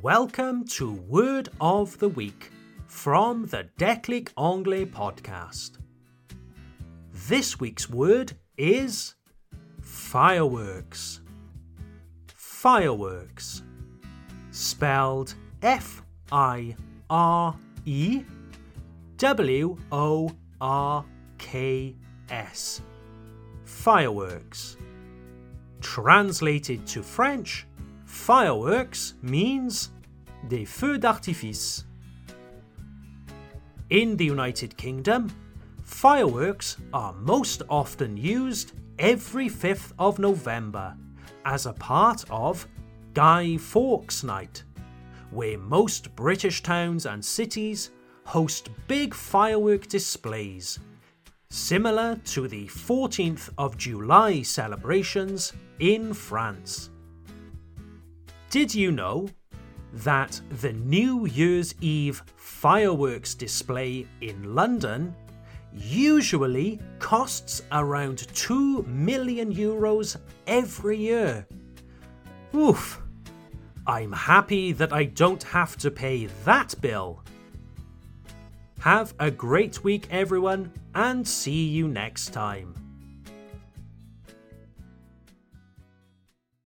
Welcome to Word of the Week from the Declic Anglais podcast. This week's word is fireworks. Fireworks. Spelled F I R E W O R K S. Fireworks. Translated to French, fireworks means des feux d'artifice. In the United Kingdom, fireworks are most often used every 5th of November as a part of Guy Fawkes Night, where most British towns and cities host big firework displays, similar to the 14th of July celebrations in France. Did you know that the New Year's Eve fireworks display in London usually costs around 2 million euros every year? Oof! I'm happy that I don't have to pay that bill. Have a great week, everyone, and see you next time.